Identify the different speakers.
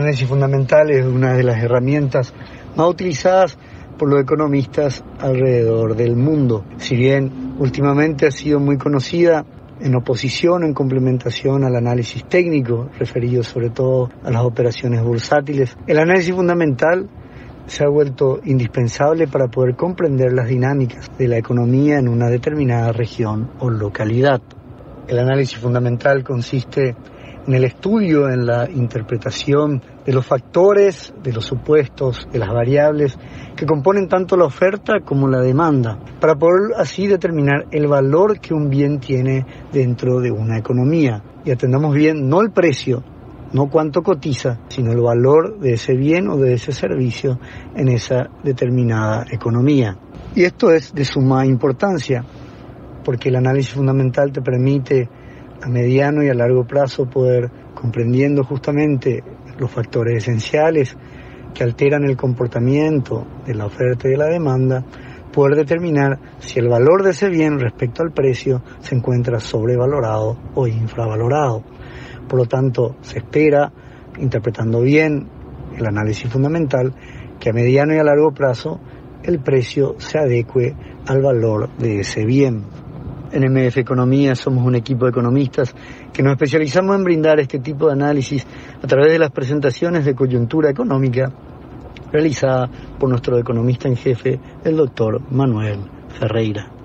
Speaker 1: análisis fundamental es una de las herramientas más utilizadas por los economistas alrededor del mundo. Si bien últimamente ha sido muy conocida en oposición, en complementación al análisis técnico, referido sobre todo a las operaciones bursátiles, el análisis fundamental se ha vuelto indispensable para poder comprender las dinámicas de la economía en una determinada región o localidad. El análisis fundamental consiste en el estudio, en la interpretación de los factores, de los supuestos, de las variables que componen tanto la oferta como la demanda, para poder así determinar el valor que un bien tiene dentro de una economía. Y atendamos bien no el precio, no cuánto cotiza, sino el valor de ese bien o de ese servicio en esa determinada economía. Y esto es de suma importancia, porque el análisis fundamental te permite a mediano y a largo plazo poder, comprendiendo justamente los factores esenciales que alteran el comportamiento de la oferta y de la demanda, poder determinar si el valor de ese bien respecto al precio se encuentra sobrevalorado o infravalorado. Por lo tanto, se espera, interpretando bien el análisis fundamental, que a mediano y a largo plazo el precio se adecue al valor de ese bien. En MF Economía somos un equipo de economistas que nos especializamos en brindar este tipo de análisis a través de las presentaciones de coyuntura económica realizada por nuestro economista en jefe, el doctor Manuel Ferreira.